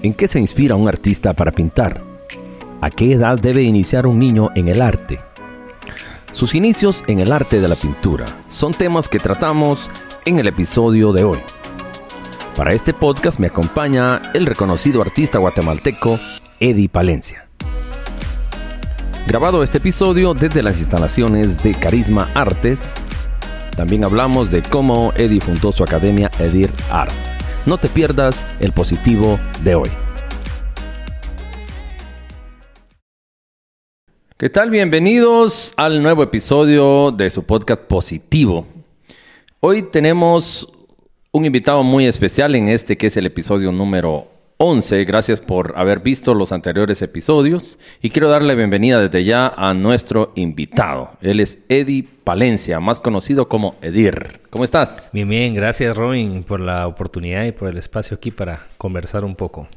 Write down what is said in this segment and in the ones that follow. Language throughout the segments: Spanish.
¿En qué se inspira un artista para pintar? ¿A qué edad debe iniciar un niño en el arte? Sus inicios en el arte de la pintura son temas que tratamos en el episodio de hoy. Para este podcast me acompaña el reconocido artista guatemalteco Eddie Palencia. Grabado este episodio desde las instalaciones de Carisma Artes, también hablamos de cómo Eddie fundó su academia Edir Art. No te pierdas el positivo de hoy. ¿Qué tal? Bienvenidos al nuevo episodio de su podcast Positivo. Hoy tenemos un invitado muy especial en este que es el episodio número 11. Gracias por haber visto los anteriores episodios y quiero darle bienvenida desde ya a nuestro invitado. Él es Eddie Palencia, más conocido como Edir. ¿Cómo estás? Bien, bien. Gracias Robin por la oportunidad y por el espacio aquí para conversar un poco.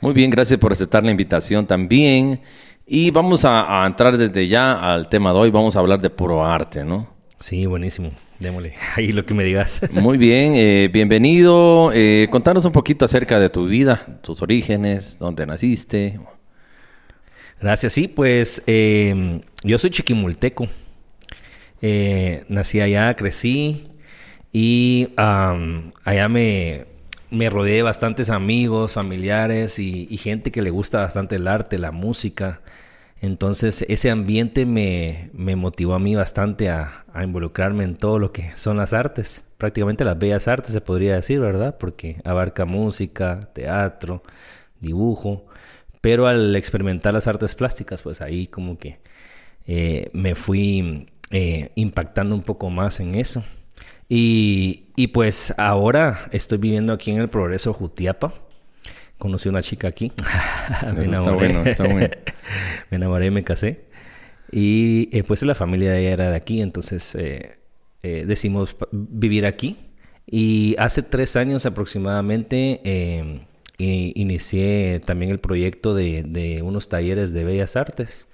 Muy bien, gracias por aceptar la invitación también. Y vamos a, a entrar desde ya al tema de hoy. Vamos a hablar de puro arte, ¿no? Sí, buenísimo. Démosle ahí lo que me digas. Muy bien, eh, bienvenido. Eh, contanos un poquito acerca de tu vida, tus orígenes, dónde naciste. Gracias, sí, pues eh, yo soy chiquimulteco. Eh, nací allá, crecí y um, allá me, me rodeé de bastantes amigos, familiares y, y gente que le gusta bastante el arte, la música. Entonces ese ambiente me, motivó a mí bastante a, a, involucrarme en todo lo que son las artes, prácticamente las bellas artes se podría decir, ¿verdad? Porque abarca música, teatro, dibujo, pero al experimentar las artes plásticas, pues ahí como que eh, me fui eh, impactando un poco más en eso. Y, y pues ahora estoy viviendo aquí en el Progreso Jutiapa conocí a una chica aquí. me enamoré. Está bueno, está bueno. me enamoré y me casé. Y eh, pues la familia de ella era de aquí, entonces eh, eh, decidimos vivir aquí. Y hace tres años aproximadamente eh, inicié también el proyecto de, de, unos talleres de bellas artes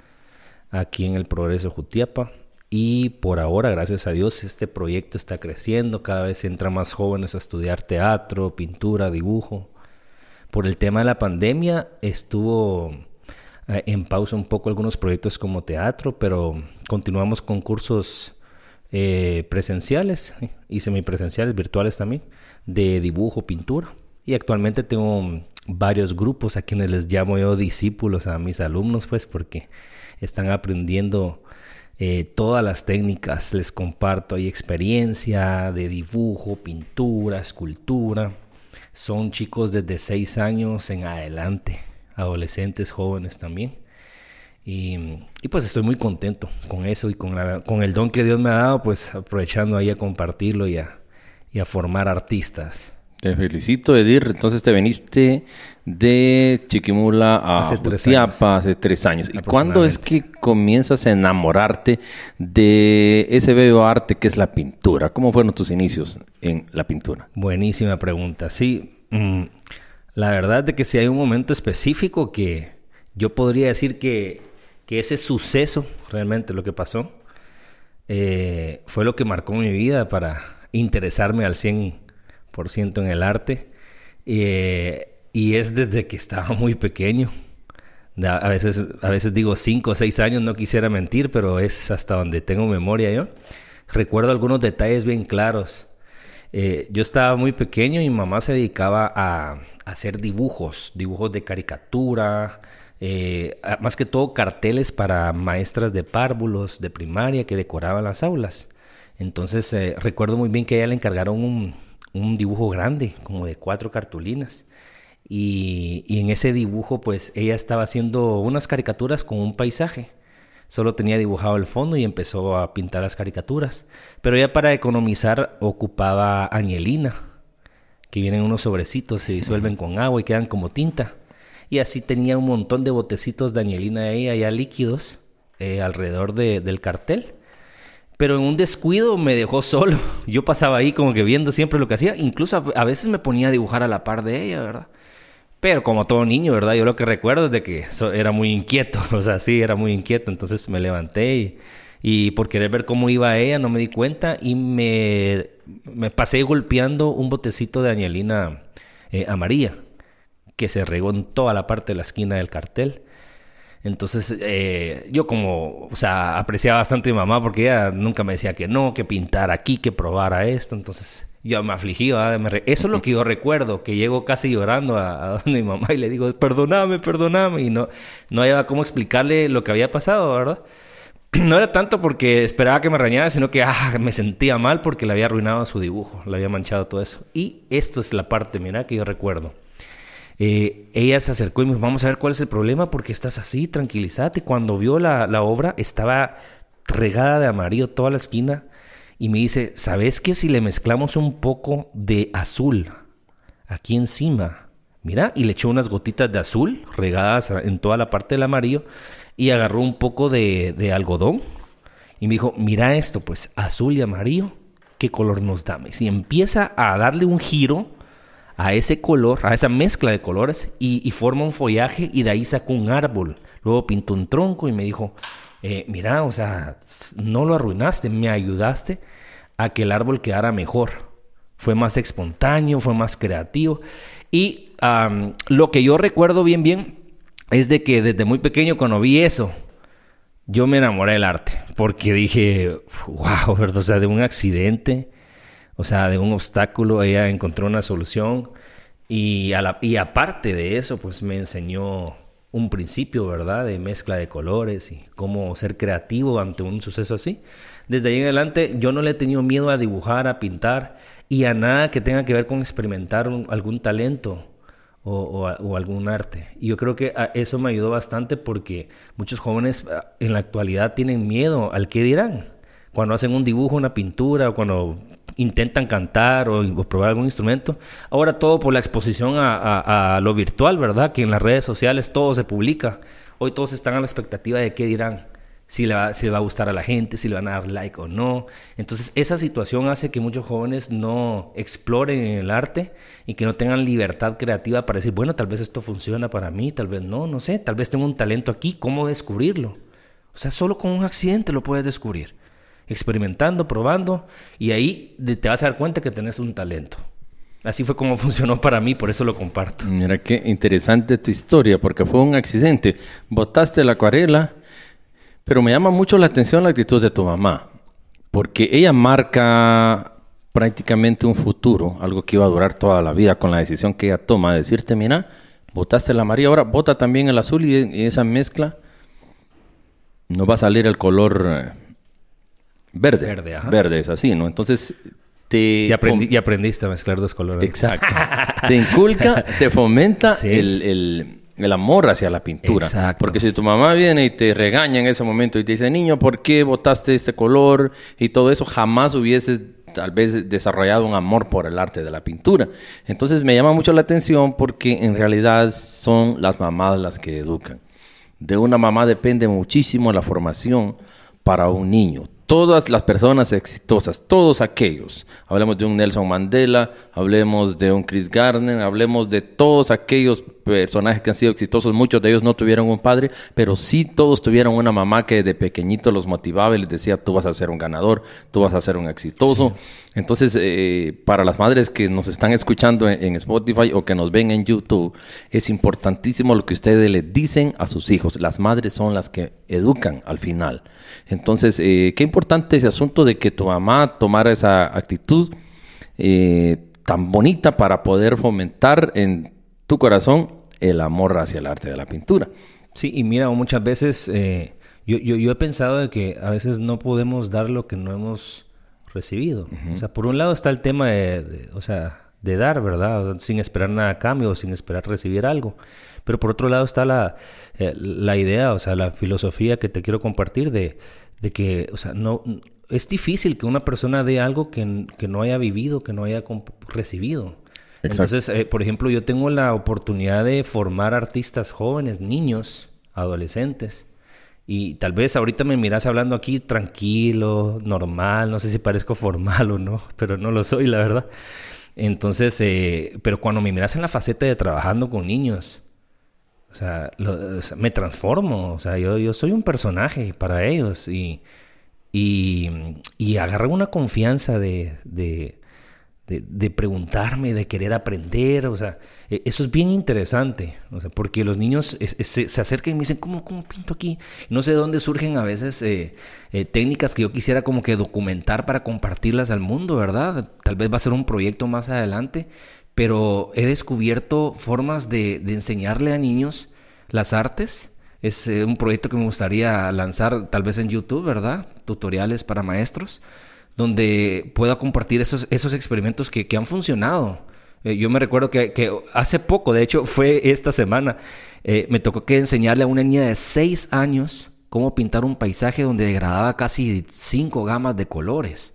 aquí en el Progreso Jutiapa. Y por ahora, gracias a Dios, este proyecto está creciendo. Cada vez entran más jóvenes a estudiar teatro, pintura, dibujo por el tema de la pandemia estuvo eh, en pausa un poco algunos proyectos como teatro, pero continuamos con cursos eh, presenciales y semipresenciales, virtuales también, de dibujo, pintura. Y actualmente tengo varios grupos a quienes les llamo yo discípulos a mis alumnos, pues porque están aprendiendo eh, todas las técnicas. Les comparto experiencia de dibujo, pintura, escultura son chicos desde 6 años en adelante, adolescentes, jóvenes también. Y, pues estoy muy contento con eso y con, la, con el don que Dios me ha dado, pues aprovechando ahí a compartirlo y a formar artistas. Te felicito, Edir. Entonces te viniste de Chiquimula a hace Jutiapa hace tres años. ¿Y cuándo es que comienzas a enamorarte de ese bello arte que es la pintura? ¿Cómo fueron tus inicios en la pintura? Buenísima pregunta. Sí, mmm, la verdad de que si hay un momento específico que yo podría decir que, que ese suceso, realmente lo que pasó, eh, fue lo que marcó mi vida para interesarme al 100 ciento en el arte. Eh, y es desde que estaba muy pequeño. A veces, a veces digo 5 o 6 años, no quisiera mentir, pero es hasta donde tengo memoria yo. Recuerdo algunos detalles bien claros. Eh, yo estaba muy pequeño y mi mamá se dedicaba a, hacer dibujos, dibujos de caricatura, eh, más que todo carteles para maestras de párvulos de primaria que decoraban las aulas. Entonces eh, recuerdo muy bien que a ella le encargaron un dibujo grande, como de cuatro cartulinas. Y, y, en ese dibujo, pues ella estaba haciendo unas caricaturas con un paisaje. Solo tenía dibujado el fondo y empezó a pintar las caricaturas. Pero ella para economizar ocupaba añelina, que vienen unos sobrecitos, se disuelven con agua y quedan como tinta. Y así tenía un montón de botecitos de añelina ella ya líquidos eh, alrededor de, del cartel. Pero en un descuido me dejó solo. Yo pasaba ahí como que viendo siempre lo que hacía. Incluso a, veces me ponía a dibujar a la par de ella, ¿verdad? Pero como todo niño, ¿verdad? Yo lo que recuerdo es de que era muy inquieto. O sea, sí, era muy inquieto. Entonces me levanté y, y por querer ver cómo iba ella no me di cuenta y me, me pasé golpeando un botecito de añelina eh, amarilla. que se regó en toda la parte de la esquina del cartel. Entonces, eh, yo como, o sea, apreciaba bastante a mi mamá porque ella nunca me decía que no, que pintar aquí, que probara esto. Entonces, yo me afligí, Eso es lo que yo recuerdo, que llego casi llorando a, donde mi mamá y le digo, perdóname, perdóname. Y no, no había cómo explicarle lo que había pasado, ¿verdad? No era tanto porque esperaba que me reñara, sino que ah, me sentía mal porque le había arruinado su dibujo, le había manchado todo eso. Y esto es la parte, mira, que yo recuerdo. Eh, ella se acercó y me dijo, vamos a ver cuál es el problema, porque estás así, tranquilízate. Cuando vio la, la obra, estaba regada de amarillo toda la esquina y me dice, ¿sabes qué? Si le mezclamos un poco de azul aquí encima, mira, y le echó unas gotitas de azul regadas en toda la parte del amarillo y agarró un poco de, de algodón y me dijo, mira esto, pues azul y amarillo, ¿qué color nos da? Y empieza a darle un giro a ese color, a esa mezcla de colores y, forma un follaje y de ahí sacó un árbol. Luego pintó un tronco y me dijo, eh, mira, o sea, no lo arruinaste, me ayudaste a que el árbol quedara mejor. Fue más espontáneo, fue más creativo. Y lo que yo recuerdo bien, bien, es de que desde muy pequeño cuando vi eso, yo me enamoré del arte. Porque dije, wow, ¿verdad? O sea, de un accidente o sea, de un obstáculo ella encontró una solución y, y aparte de eso, pues me enseñó un principio, ¿verdad? De mezcla de colores y cómo ser creativo ante un suceso así. Desde ahí en adelante yo no le he tenido miedo a dibujar, a pintar y a nada que tenga que ver con experimentar algún talento o, o, algún arte. Y yo creo que eso me ayudó bastante porque muchos jóvenes ah, en la actualidad tienen miedo al qué dirán. Cuando hacen un dibujo, una pintura o cuando intentan cantar o, probar algún instrumento. Ahora todo por la exposición a, lo virtual, ¿verdad? Que en las redes sociales todo se publica. Hoy todos están a la expectativa de qué dirán. Si le, va, si le va a gustar a la gente, si le van a dar like o no. Entonces esa situación hace que muchos jóvenes no exploren en el arte y que no tengan libertad creativa para decir, bueno, tal vez esto funciona para mí, tal vez no, no sé, tal vez tengo un talento aquí, ¿cómo descubrirlo? O sea, solo con un accidente lo puedes descubrir experimentando, probando, y ahí te vas a dar cuenta que tenés un talento. Así fue como funcionó para mí, por eso lo comparto. Mira qué interesante tu historia, porque fue un accidente. Botaste la acuarela, pero me llama mucho la atención la actitud de tu mamá, porque ella marca prácticamente un futuro, algo que iba a durar toda la vida con la decisión que ella toma de decirte, mira, botaste la María, ahora bota también el azul y, y esa mezcla no va a salir el color Verde. Verde, Verde es así, ¿no? Entonces te... Y, aprendiste a mezclar dos colores. Exacto. te inculca, te fomenta el, amor hacia la pintura. Exacto. Porque si tu mamá viene y te regaña en ese momento y te dice, niño, ¿por qué botaste este color? Y todo eso, jamás hubieses tal vez desarrollado un amor por el arte de la pintura. Entonces me llama mucho la atención porque en realidad son las mamás las que educan. De una mamá depende muchísimo la formación para un niño todas las personas exitosas, todos aquellos, hablemos de un Nelson Mandela, hablemos de un Chris Gardner, hablemos de todos aquellos personajes que han sido exitosos, muchos de ellos no tuvieron un padre, pero sí todos tuvieron una mamá que de pequeñito los motivaba y les decía, tú vas a ser un ganador, tú vas a ser un exitoso. Entonces, eh, para las madres que nos están escuchando en, en, Spotify o que nos ven en YouTube, es importantísimo lo que ustedes le dicen a sus hijos. Las madres son las que educan al final. Entonces, eh, qué importante ese asunto de que tu mamá tomara esa actitud eh, tan bonita para poder fomentar en tu corazón el amor hacia el arte de la pintura. Sí, y mira, muchas veces eh, yo, he pensado de que a veces no podemos dar lo que no hemos recibido. O sea, por un lado está el tema de, o sea, de dar, ¿verdad? Sin esperar nada a cambio, sin esperar recibir algo. Pero por otro lado está la, eh, la idea, o sea, la filosofía que te quiero compartir de, de que, o sea, no, es difícil que una persona dé algo que, que no haya vivido, que no haya recibido. Entonces, eh, por ejemplo, yo tengo la oportunidad de formar artistas jóvenes, niños, adolescentes. Y tal vez ahorita me miras hablando aquí tranquilo, normal, no sé si parezco formal o no, pero no lo soy, la verdad. Entonces, eh, pero cuando me miras en la faceta de trabajando con niños, o sea, me transformo, o sea, yo, yo soy un personaje para ellos y, y, y una confianza de, de, de, preguntarme, de querer aprender, o sea, e, eso es bien interesante, o sea, porque los niños se, acercan y me dicen, ¿cómo, cómo pinto aquí? No sé de dónde surgen a veces eh, eh, técnicas que yo quisiera como que documentar para compartirlas al mundo, ¿verdad? Tal vez va a ser un proyecto más adelante, pero he descubierto formas de, enseñarle a niños las artes. Es eh, un proyecto que me gustaría lanzar tal vez en YouTube, ¿verdad? Tutoriales para maestros donde pueda compartir esos, experimentos que, han funcionado. Eh, yo me recuerdo que, hace poco, de hecho fue esta semana, eh, me tocó que enseñarle a una niña de 6 años cómo pintar un paisaje donde degradaba casi cinco gamas de colores.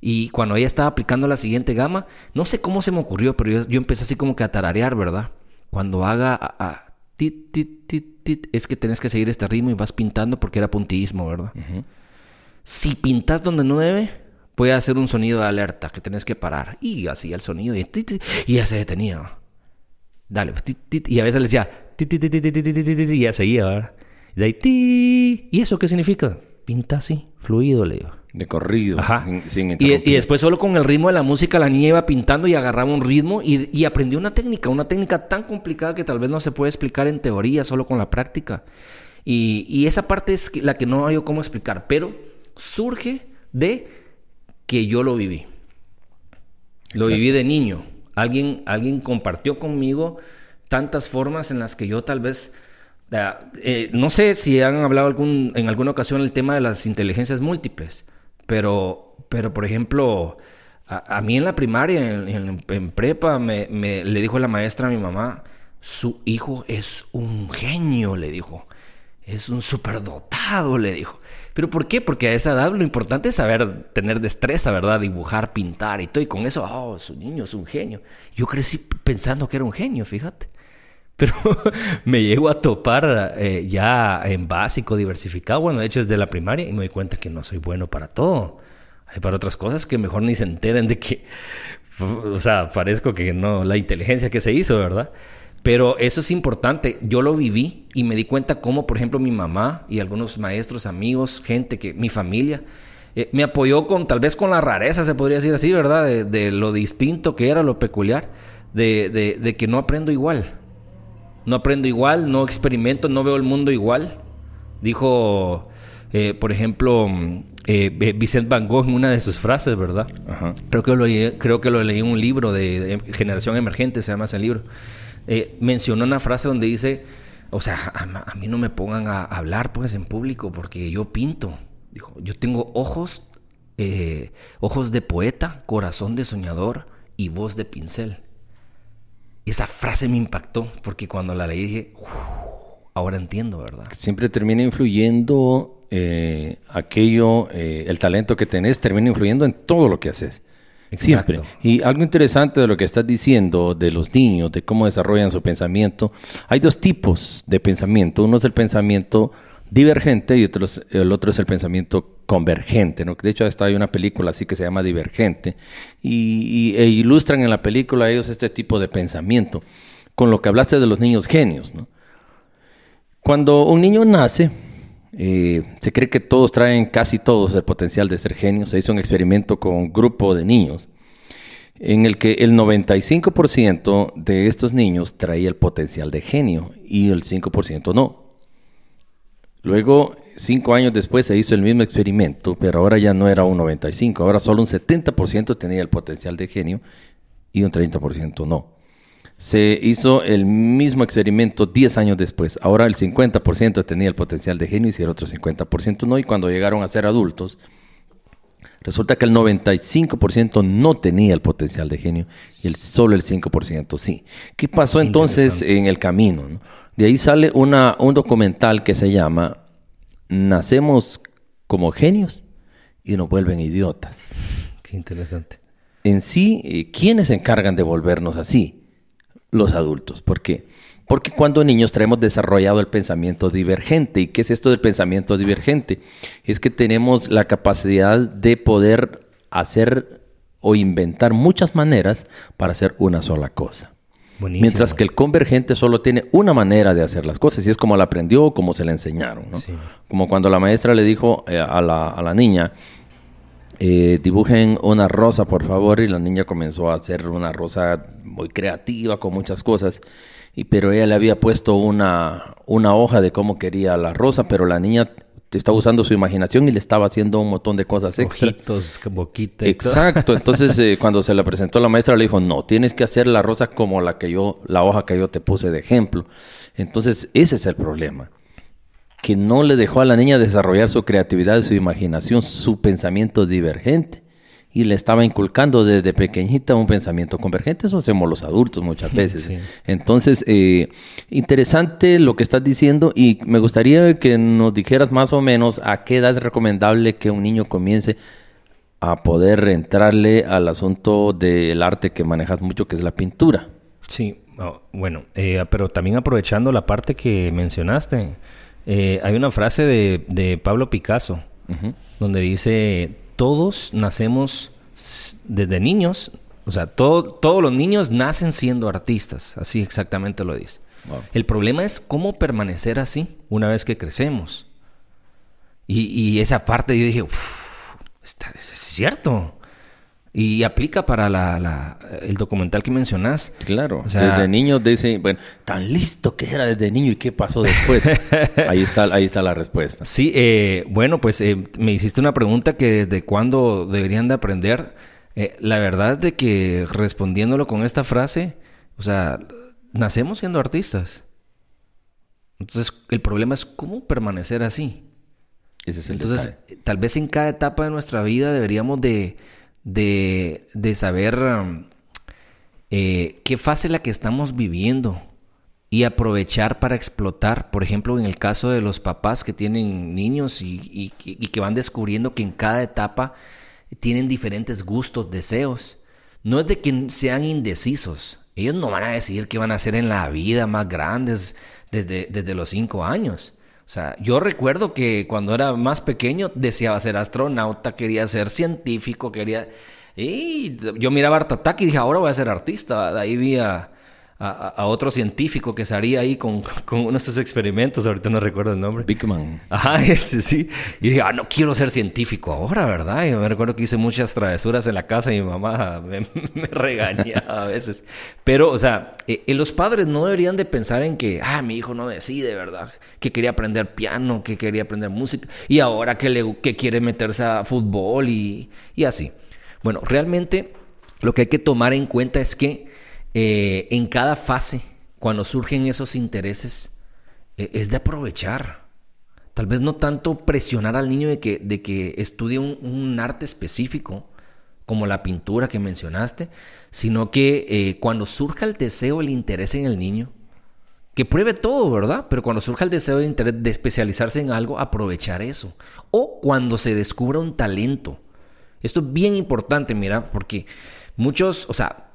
Y cuando ella estaba aplicando la siguiente gama, no sé cómo se me ocurrió, pero yo, empecé así como que a tararear, ¿verdad? Cuando haga a, tit, tit, tit, tit, es que tenés que seguir este ritmo y vas pintando porque era puntillismo, ¿verdad? Si pintas donde no debe, puede hacer un sonido de alerta que tenés que parar. Y hacía el sonido y, ya se detenía. Dale, y a veces le decía y ya seguía, ¿verdad? Y de ahí, ¿y eso qué significa? Pinta así, fluido, le digo. De corrido, Ajá. Sin, y, y, después solo con el ritmo de la música la niña iba pintando y agarraba un ritmo y, y, aprendió una técnica, una técnica tan complicada que tal vez no se puede explicar en teoría, solo con la práctica. Y, y esa parte es la que no hay cómo explicar, pero surge de que yo lo viví. Lo viví de niño. Alguien, alguien compartió conmigo tantas formas en las que yo tal vez... Eh, no sé si han hablado algún, en alguna ocasión el tema de las inteligencias múltiples, pero, pero por ejemplo, a, mí en la primaria, en, prepa, me, le dijo la maestra a mi mamá, su hijo es un genio, le dijo. Es un superdotado, le dijo. ¿Pero por qué? Porque a esa edad lo importante es saber tener destreza, ¿verdad? Dibujar, pintar y todo. Y con eso, oh, su niño es un genio. Yo crecí pensando que era un genio, fíjate. Pero me llego a topar eh, ya en básico, diversificado, bueno, de hecho desde la primaria, y me doy cuenta que no soy bueno para todo. Hay para otras cosas que mejor ni se enteren de que, o sea, parezco que no, la inteligencia que se hizo, ¿verdad? Pero eso es importante. Yo lo viví y me di cuenta cómo, por ejemplo, mi mamá y algunos maestros, amigos, gente que mi familia eh, me apoyó con tal vez con la rareza, se podría decir así, ¿verdad? De, lo distinto que era, lo peculiar, de, de, que no aprendo igual. No aprendo igual, no experimento, no veo el mundo igual. Dijo, eh, por ejemplo, eh, Vicente Van Gogh en una de sus frases, ¿verdad? Creo, que lo, creo que lo leí en un libro de, de Generación Emergente, se llama ese libro eh, mencionó una frase donde dice, o sea, a, mí no me pongan a hablar pues en público porque yo pinto. Dijo, yo tengo ojos, eh, ojos de poeta, corazón de soñador y voz de pincel. Esa frase me impactó porque cuando la leí dije, ahora entiendo, ¿verdad? Siempre termina influyendo eh, aquello, el talento que tenés, termina influyendo en todo lo que haces. Siempre. Y algo interesante de lo que estás diciendo de los niños, de cómo desarrollan su pensamiento, hay dos tipos de pensamiento. Uno es el pensamiento divergente y el otro es el pensamiento convergente. ¿no? De hecho, hasta hay una película así que se llama Divergente y, e ilustran en la película ellos este tipo de pensamiento. Con lo que hablaste de los niños genios. ¿no? Cuando un niño nace, eh, se cree que todos traen, casi todos, el potencial de ser genios. Se hizo un experimento con un grupo de niños en el que el 95% de estos niños traía el potencial de genio y el 5% no. Luego, cinco años después, se hizo el mismo experimento, pero ahora ya no era un 95, ahora solo un 70% tenía el potencial de genio y un 30% no se hizo el mismo experimento 10 años después. Ahora el 50% tenía el potencial de genio y el otro 50% no. Y cuando llegaron a ser adultos, resulta que el 95% no tenía el potencial de genio y el, solo el 5% sí. ¿Qué pasó entonces en el camino? De ahí sale una, un documental que se llama Nacemos como genios y nos vuelven idiotas. Qué interesante. En sí, eh, ¿quiénes se encargan de volvernos así? los adultos. ¿Por qué? Porque cuando niños traemos desarrollado el pensamiento divergente. ¿Y qué es esto del pensamiento divergente? Es que tenemos la capacidad de poder hacer o inventar muchas maneras para hacer una sola cosa. Mientras que el convergente solo tiene una manera de hacer las cosas y es como la aprendió o como se le enseñaron. Como cuando la maestra le dijo eh, a, la, a la niña, eh, dibujen una rosa, por favor. Y la niña comenzó a hacer una rosa muy creativa, con muchas cosas. Y, pero ella le había puesto una, una hoja de cómo quería la rosa, pero la niña estaba usando su imaginación y le estaba haciendo un montón de cosas extra. Ojitos, boquita. Exacto. Entonces, eh, cuando se la presentó la maestra, le dijo, no, tienes que hacer la rosa como la que yo, la hoja que yo te puse de ejemplo. Entonces, ese es el problema. Que no le dejó a la niña desarrollar su creatividad, su imaginación, su pensamiento divergente y le estaba inculcando desde pequeñita un pensamiento convergente. Eso hacemos los adultos muchas veces. Entonces, eh, interesante lo que estás diciendo y me gustaría que nos dijeras más o menos a qué edad es recomendable que un niño comience a poder entrarle al asunto del arte que manejas mucho, que es la pintura. Sí, oh, bueno, eh, pero también aprovechando la parte que mencionaste, eh, hay una frase de, Pablo Picasso, donde dice, todos nacemos desde niños, o sea, todos los niños nacen siendo artistas, así exactamente lo dice. El problema es cómo permanecer así una vez que crecemos. Y, esa parte yo dije, está, es cierto. Y aplica para la, el documental que mencionas. Claro. desde niño dicen, bueno, tan listo que era desde niño y qué pasó después. ahí, está, ahí está la respuesta. Sí, eh, bueno, pues eh, me hiciste una pregunta que desde cuándo deberían de aprender. Eh, la verdad es de que respondiéndolo con esta frase, o sea, nacemos siendo artistas. Entonces, el problema es cómo permanecer así. Ese es el Entonces, tal vez en cada etapa de nuestra vida deberíamos de de, de saber um, eh, qué fase la que estamos viviendo y aprovechar para explotar, por ejemplo, en el caso de los papás que tienen niños y, y, que van descubriendo que en cada etapa tienen diferentes gustos, deseos. No es de que sean indecisos. Ellos no van a decidir qué van a hacer en la vida más grandes desde, desde los cinco años. O sea, yo recuerdo que cuando era más pequeño deseaba ser astronauta, quería ser científico, quería... Y yo miraba Art Attack y dije, ahora voy a ser artista. De ahí vi a, a, otro científico que se haría ahí con, con, uno de sus experimentos, ahorita no recuerdo el nombre. Big Man. Ajá, ese sí. Y dije, ah, no quiero ser científico ahora, ¿verdad? Y me recuerdo que hice muchas travesuras en la casa y mi mamá me, me regañaba a veces. Pero, o sea, eh, eh, los padres no deberían de pensar en que, ah, mi hijo no decide, ¿verdad? Que quería aprender piano, que quería aprender música y ahora que, le, que quiere meterse a fútbol y, y así. Bueno, realmente lo que hay que tomar en cuenta es que eh, en cada fase, cuando surgen esos intereses, eh, es de aprovechar. Tal vez no tanto presionar al niño de que, de que estudie un, arte específico, como la pintura que mencionaste, sino que eh, cuando surja el deseo, el interés en el niño, que pruebe todo, ¿verdad? Pero cuando surja el deseo de, interés de especializarse en algo, aprovechar eso. O cuando se descubra un talento. Esto es bien importante, mira, porque muchos, o sea,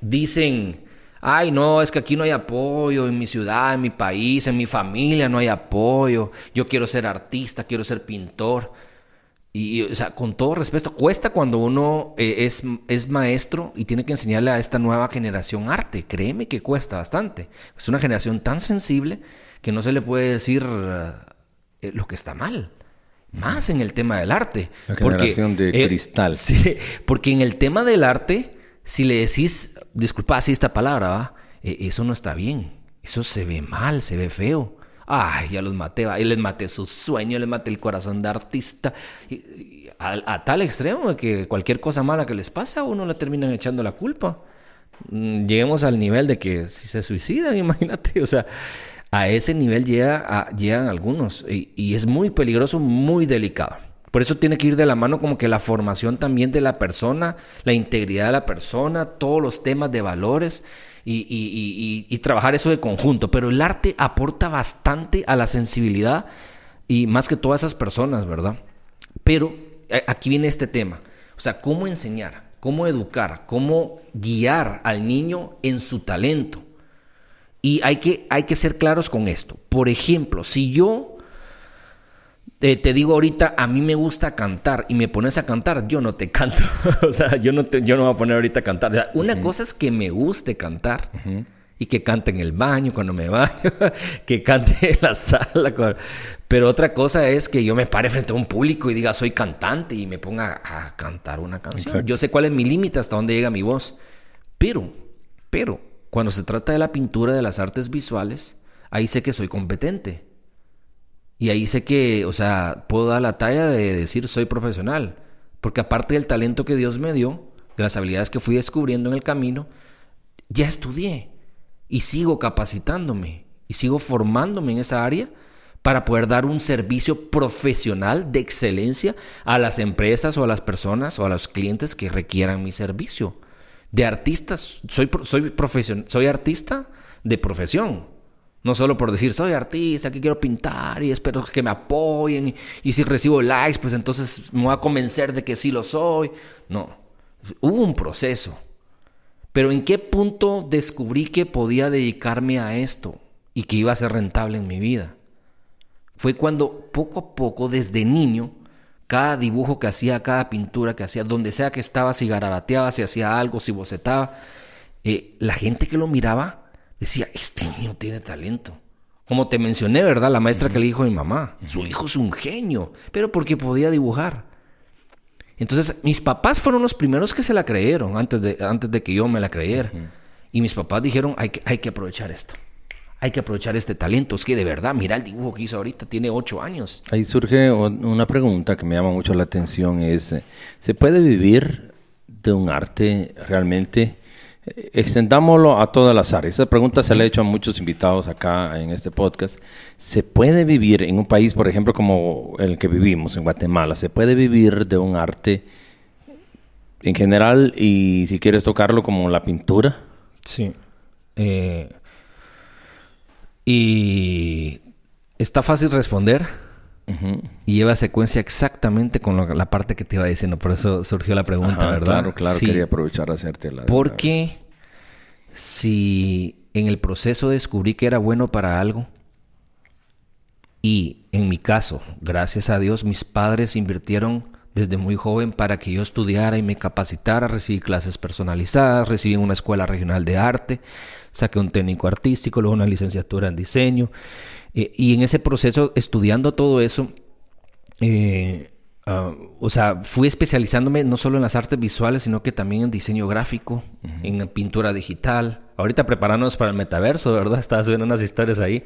dicen, ay, no, es que aquí no hay apoyo, en mi ciudad, en mi país, en mi familia no hay apoyo, yo quiero ser artista, quiero ser pintor. Y, o sea, con todo respeto, cuesta cuando uno eh, es, es maestro y tiene que enseñarle a esta nueva generación arte. Créeme que cuesta bastante. Es una generación tan sensible que no se le puede decir eh, lo que está mal. Más en el tema del arte. La generación de eh, cristal. Sí, porque en el tema del arte si le decís, disculpa así esta palabra. E, eso no está bien. Eso se ve mal, se ve feo. Ay, ya los maté, ¿va? les maté su sueño, les maté el corazón de artista. a, tal extremo que cualquier cosa mala que les pasa, a uno le terminan echando la culpa. Mm, lleguemos al nivel de que si se suicidan, imagínate, o sea, a ese nivel llega llegan algunos y es muy peligroso, muy delicado. Por eso tiene que ir de la mano como que la formación también de la persona, la integridad de la persona, todos los temas de valores y, trabajar eso de conjunto. Pero el arte aporta bastante a la sensibilidad y más que todas esas personas, ¿verdad? Pero eh, aquí viene este tema. O sea, cómo enseñar, cómo educar, cómo guiar al niño en su talento. Y hay que, hay que ser claros con esto. Por ejemplo, si yo te digo ahorita, a mí me gusta cantar y me pones a cantar, yo no te canto. o sea, yo no, te, yo no me voy a poner ahorita a cantar. una cosa es que me guste cantar y que cante en el baño cuando me baño, que cante en la sala. Pero otra cosa es que yo me pare frente a un público y diga soy cantante y me ponga a cantar una canción. Yo sé cuál es mi límite, hasta dónde llega mi voz. Pero, pero, cuando se trata de la pintura de las artes visuales, ahí sé que soy competente. Y ahí sé que, o sea, puedo dar la talla de decir soy profesional. Porque aparte del talento que Dios me dio, de las habilidades que fui descubriendo en el camino, ya estudié y sigo capacitándome y sigo formándome en esa área para poder dar un servicio profesional de excelencia a las empresas o a las personas o a los clientes que requieran mi servicio. De artistas, soy, soy, soy artista de profesión. No solo por decir, soy artista, que quiero pintar y espero que me apoyen. Y si recibo likes, pues entonces me voy a convencer de que sí lo soy. No, hubo un proceso. Pero ¿en qué punto descubrí que podía dedicarme a esto y que iba a ser rentable en mi vida? Fue cuando poco a poco, desde niño, cada dibujo que hacía, cada pintura que hacía, donde sea que estaba, si garabateaba, si hacía algo, si bocetaba, eh, la gente que lo miraba decía, este niño tiene talento. Como te mencioné, ¿verdad? La maestra que le dijo a mi mamá, su hijo es un genio, pero porque podía dibujar. Entonces, mis papás fueron los primeros que se la creyeron antes de, antes de que yo me la creyera. Y mis papás dijeron, hay que, hay que aprovechar esto. Hay que aprovechar este talento. Es que de verdad, mira el dibujo que hizo ahorita, tiene ocho años. Ahí surge una pregunta que me llama mucho la atención. Es, ¿se puede vivir de un arte realmente? Extendámoslo a todas las áreas. Esa pregunta se le ha hecho a muchos invitados acá en este podcast. ¿Se puede vivir en un país, por ejemplo, como el que vivimos, en Guatemala, se puede vivir de un arte en general y si quieres tocarlo como la pintura? Sí. Eh, y está fácil responder. Y lleva secuencia exactamente con la parte que te iba diciendo. Por eso surgió la pregunta, ¿verdad? Claro, claro. Quería aprovechar a hacerte la... Porque si en el proceso descubrí que era bueno para algo, y en mi caso, gracias a Dios, mis padres invirtieron desde muy joven para que yo estudiara y me capacitara, recibí clases personalizadas, recibí una escuela regional de arte, saqué un técnico artístico, luego una licenciatura en diseño. Eh, y en ese proceso, estudiando todo eso, eh, ah, o sea, fui especializándome no solo en las artes visuales, sino que también en diseño gráfico, en pintura digital. Ahorita preparándonos para el metaverso, ¿verdad? Estabas viendo unas historias ahí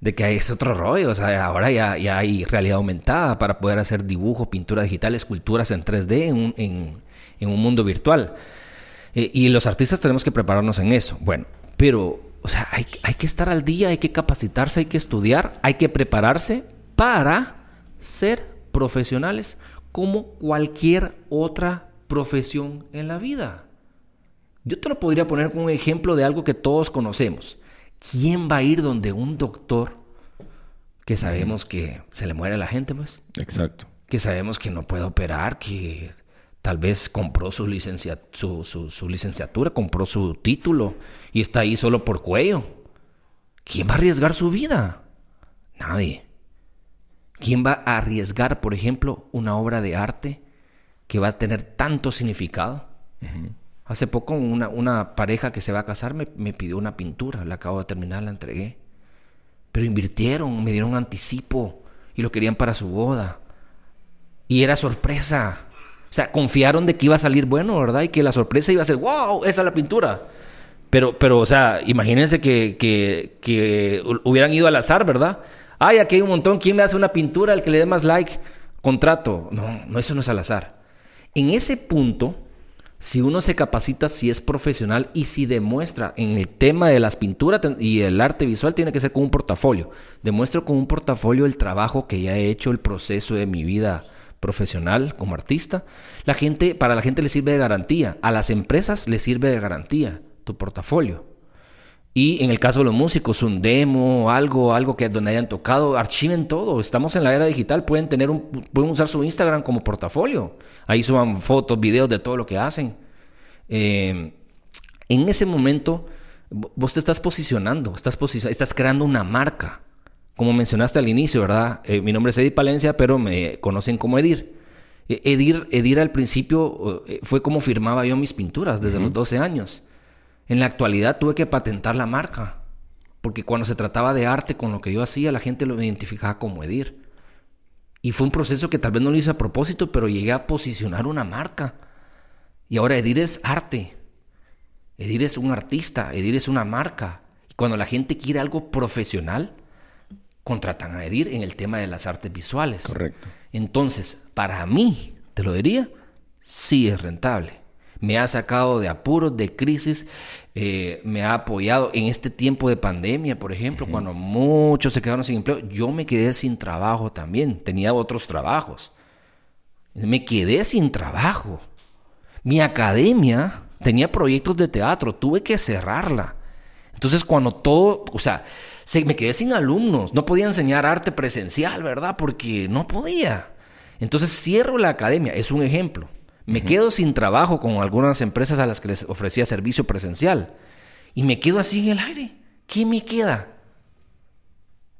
de que es otro rollo. O sea, ahora ya, ya hay realidad aumentada para poder hacer dibujo, pintura digital, esculturas en 3D en un, en, un mundo virtual. Eh, y los artistas tenemos que prepararnos en eso. Bueno, pero o sea, hay, que estar al día, hay que capacitarse, hay que estudiar, hay que prepararse para ser profesionales como cualquier otra profesión en la vida. Yo te lo podría poner como un ejemplo de algo que todos conocemos. ¿Quién va a ir donde un doctor que sabemos que se le muere a la gente, pues? Exacto. Que sabemos que no puede operar, que Tal vez compró su, su, licenciatura, compró su título y está ahí solo por cuello. ¿Quién va a arriesgar su vida? Nadie. ¿Quién va a arriesgar, por ejemplo, una obra de arte que va a tener tanto significado? Hace poco una, una, pareja que se va a casar me, me, pidió una pintura, la acabo de terminar, la entregué. Pero invirtieron, me dieron anticipo y lo querían para su boda. Y era sorpresa. O sea, confiaron de que iba a salir bueno, ¿verdad? Y que la sorpresa iba a ser, wow, esa es la pintura. Pero, pero o sea, imagínense que, que, hubieran ido al azar, ¿verdad? Ay, aquí hay un montón, ¿quién me hace una pintura? El que le dé más like, contrato. No, no, eso no es al azar. En ese punto, si uno se capacita, si es profesional y si demuestra en el tema de las pinturas y el arte visual, tiene que ser con un portafolio. Demuestro con un portafolio el trabajo que ya he hecho, el proceso de mi vida profesional, como artista, la gente, para la gente le sirve de garantía, a las empresas le sirve de garantía tu portafolio. Y en el caso de los músicos, un demo, algo, algo que donde hayan tocado, archiven todo. Estamos en la era digital, pueden tener un, pueden usar su Instagram como portafolio. Ahí suban fotos, videos de todo lo que hacen. Eh, en ese momento, vos te estás posicionando, estás, estás creando una marca. Como mencionaste al inicio, ¿verdad? Eh, mi nombre es Edir Palencia, pero me conocen como Edir. Eh, Edir, Edir al principio eh, fue como firmaba yo mis pinturas desde los 12 años. En la actualidad tuve que patentar la marca. Porque cuando se trataba de arte con lo que yo hacía, la gente lo identificaba como Edir. Y fue un proceso que tal vez no lo hice a propósito, pero llegué a posicionar una marca. Y ahora Edir es arte. Edir es un artista, Edir es una marca. Y cuando la gente quiere algo profesional, contratan a Edir en el tema de las artes visuales. Correcto. Entonces, para mí, te lo diría, sí es rentable me ha sacado de apuros, de crisis, eh, me ha apoyado en este tiempo de pandemia, por ejemplo, cuando muchos se quedaron sin empleo, yo me quedé sin trabajo también, tenía otros trabajos. Me quedé sin trabajo. Mi academia tenía proyectos de teatro, tuve que cerrarla. Entonces cuando todo, o sea, se, me quedé sin alumnos, no podía enseñar arte presencial, ¿verdad? Porque no podía. Entonces cierro la academia, es un ejemplo. Me quedo sin trabajo con algunas empresas a las que les ofrecía servicio presencial. Y me quedo así en el aire. ¿Qué me queda?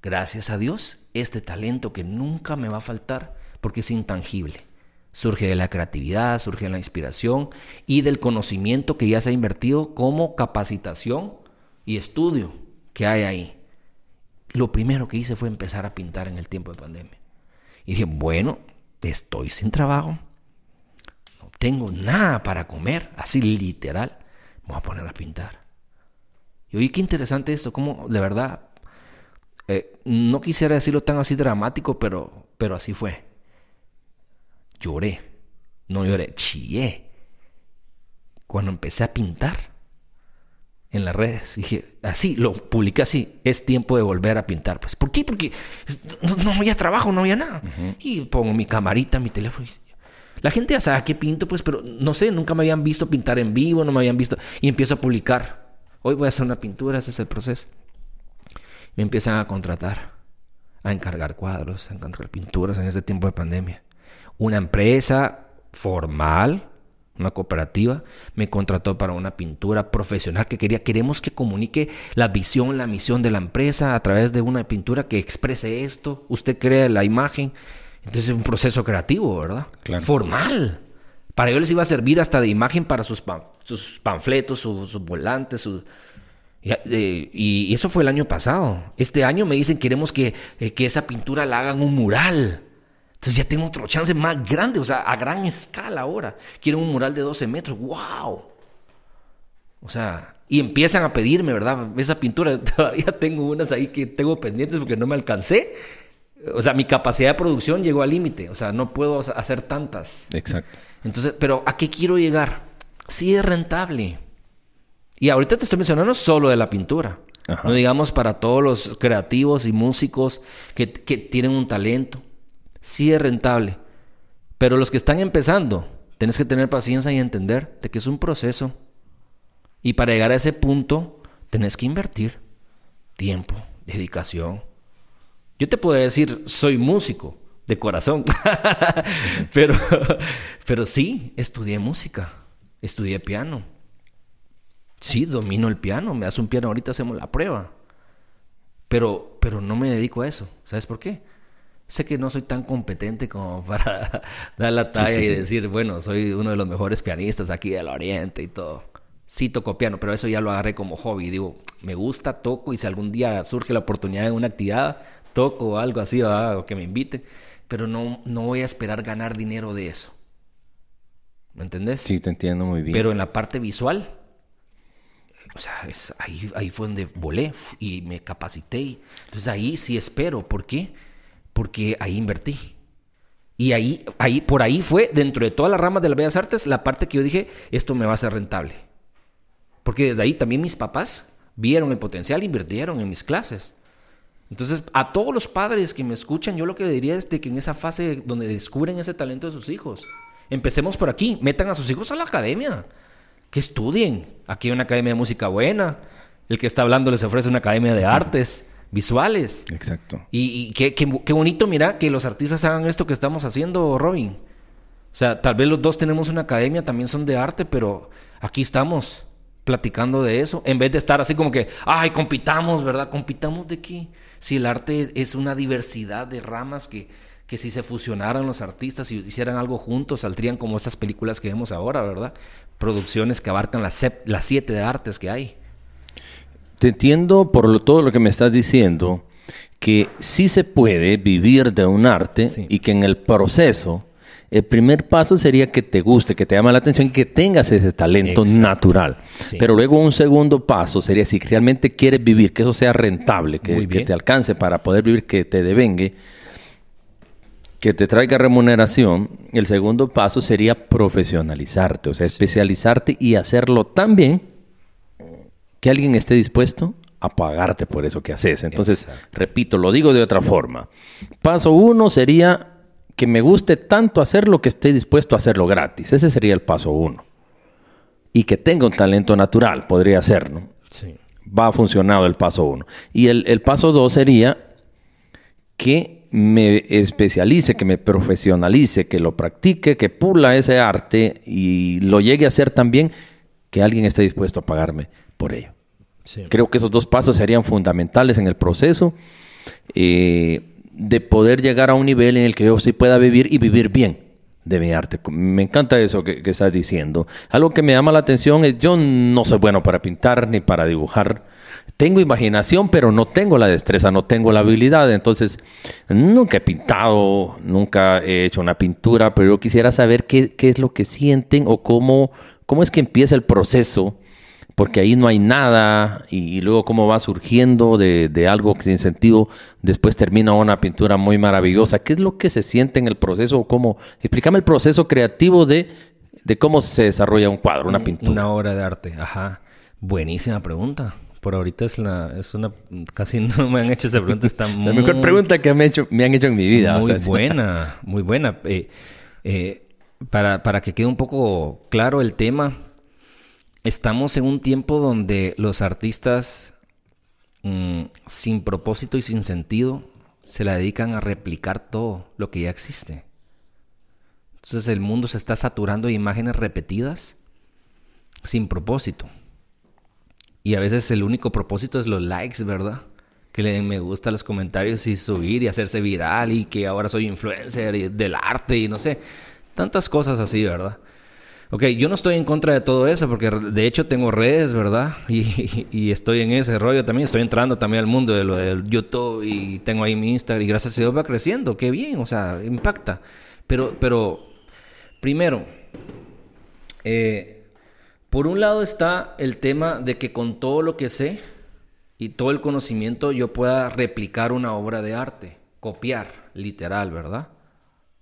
Gracias a Dios, este talento que nunca me va a faltar porque es intangible. Surge de la creatividad, surge de la inspiración y del conocimiento que ya se ha invertido como capacitación y estudio que hay ahí. Lo primero que hice fue empezar a pintar en el tiempo de pandemia. Y dije, bueno, estoy sin trabajo, tengo nada para comer, así literal, me voy a poner a pintar. Y oye, qué interesante esto, como de verdad, eh, no quisiera decirlo tan así dramático, pero, pero así fue. Lloré, no lloré, chillé. Cuando empecé a pintar en las redes, dije, así, lo publiqué así, es tiempo de volver a pintar. Pues, ¿por qué? Porque no, había trabajo, no había nada. Y pongo mi camarita, mi teléfono y la gente ya sabe que pinto, pues, pero no sé, nunca me habían visto pintar en vivo, no me habían visto. Y empiezo a publicar. Hoy voy a hacer una pintura, ese es el proceso. Me empiezan a contratar, a encargar cuadros, a encargar pinturas en este tiempo de pandemia. Una empresa formal, una cooperativa, me contrató para una pintura profesional que quería, queremos que comunique la visión, la misión de la empresa a través de una pintura que exprese esto. Usted crea la imagen entonces es un proceso creativo, ¿verdad? Formal. Para ellos les iba a servir hasta de imagen para sus, sus panfletos, sus, volantes, eh, y, eso fue el año pasado. Este año me dicen queremos que, eh, que esa pintura la hagan un mural. Entonces ya tengo otro chance más grande, o sea, a gran escala ahora. Quieren un mural de 12 metros. ¡Wow! O sea, y empiezan a pedirme, ¿verdad? Esa pintura, todavía tengo unas ahí que tengo pendientes porque no me alcancé. O sea, mi capacidad de producción llegó al límite. O sea, no puedo hacer tantas. Exacto. Entonces, pero ¿a qué quiero llegar? Sí es rentable. Y ahorita te estoy mencionando solo de la pintura. No digamos para todos los creativos y músicos que, tienen un talento. Sí es rentable. Pero los que están empezando, tienes que tener paciencia y entender de que es un proceso. Y para llegar a ese punto, tenés que invertir tiempo, dedicación, yo te puedo decir, soy músico de corazón, pero, pero sí, estudié música, estudié piano. Sí, domino el piano, me das un piano, ahorita hacemos la prueba. Pero, pero no me dedico a eso. ¿Sabes por qué? Sé que no soy tan competente como para dar la talla y decir, bueno, soy uno de los mejores pianistas aquí del Oriente y todo. Sí toco piano, pero eso ya lo agarré como hobby. Digo, me gusta, toco y si algún día surge la oportunidad en una actividad, toco o algo así, o que me invite, pero no, no voy a esperar ganar dinero de eso. ¿Me entendés? Sí, te entiendo muy bien. Pero en la parte visual, o sea, es, ahí, ahí fue donde volé y me capacité. Entonces ahí sí espero. ¿Por qué? Porque ahí invertí. Y ahí, ahí, por ahí fue, dentro de todas las ramas de las bellas artes, la parte que yo dije, esto me va a ser rentable. Porque desde ahí también mis papás vieron el potencial, invirtieron en mis clases. Entonces, a todos los padres que me escuchan, yo lo que diría es de que en esa fase donde descubren ese talento de sus hijos, empecemos por aquí, metan a sus hijos a la academia, que estudien. Aquí hay una academia de música buena, el que está hablando les ofrece una academia de artes visuales. Exacto. Y, qué, qué, bonito, mira, que los artistas hagan esto que estamos haciendo, Robin. O sea, tal vez los dos tenemos una academia, también son de arte, pero aquí estamos platicando de eso, en vez de estar así como que, ay, compitamos, ¿verdad? ¿Compitamos de qué? Si el arte es una diversidad de ramas que, que si se fusionaran los artistas y hicieran algo juntos, saldrían como esas películas que vemos ahora, ¿verdad? Producciones que abarcan las, las siete de artes que hay. Te entiendo por lo, todo lo que me estás diciendo, que sí se puede vivir de un arte y que en el proceso el primer paso sería que te guste, que te llame la atención y que tengas ese talento natural. Pero luego un segundo paso sería si realmente quieres vivir, que eso sea rentable, que, te alcance para poder vivir, que te devengue, que te traiga remuneración. El segundo paso sería profesionalizarte, o sea, especializarte y hacerlo tan bien que alguien esté dispuesto a pagarte por eso que haces. Entonces, repito, lo digo de otra forma. Paso uno sería que me guste tanto hacerlo que esté dispuesto a hacerlo gratis. Ese sería el paso uno. Y que tenga un talento natural, podría ser, ¿no? Sí. Va funcionado el paso uno. Y el, el paso dos sería que me especialice, que me profesionalice, que lo practique, que pula ese arte y lo llegue a hacer también que alguien esté dispuesto a pagarme por ello. Sí. Creo que esos dos pasos serían fundamentales en el proceso. Eh, de poder llegar a un nivel en el que yo sí pueda vivir y vivir bien de mi arte. Me encanta eso que, estás diciendo. Algo que me llama la atención es yo no soy bueno para pintar ni para dibujar. Tengo imaginación, pero no tengo la destreza, no tengo la habilidad. Entonces, nunca he pintado, nunca he hecho una pintura, pero yo quisiera saber qué, qué es lo que sienten o cómo, cómo es que empieza el proceso porque ahí no hay nada y, luego cómo va surgiendo de, algo que sin sentido después termina una pintura muy maravillosa. ¿Qué es lo que se siente en el proceso? ¿Cómo? Explícame el proceso creativo de, cómo se desarrolla un cuadro, una pintura. Una obra de arte, ajá. Buenísima pregunta. Por ahorita es, la, es una... Casi no me han hecho esa pregunta. Está muy, la mejor pregunta que me, hecho, me han hecho en mi vida. Muy buena, muy buena. Eh, eh, para, para que quede un poco claro el tema estamos en un tiempo donde los artistas mm, sin propósito y sin sentido se la dedican a replicar todo lo que ya existe. Entonces el mundo se está saturando de imágenes repetidas sin propósito. Y a veces el único propósito es los likes, ¿verdad? Que le den me gusta a los comentarios y subir y hacerse viral y que ahora soy influencer del arte y no sé. Tantas cosas así, ¿verdad? Ok, yo no estoy en contra de todo eso porque de hecho tengo redes, ¿verdad? Y, estoy en ese rollo también. Estoy entrando también al mundo de lo del YouTube y tengo ahí mi Instagram y gracias a Dios va creciendo. Qué bien, o sea, impacta. Pero, pero primero, eh, por un lado está el tema de que con todo lo que sé y todo el conocimiento yo pueda replicar una obra de arte, copiar, literal, ¿verdad?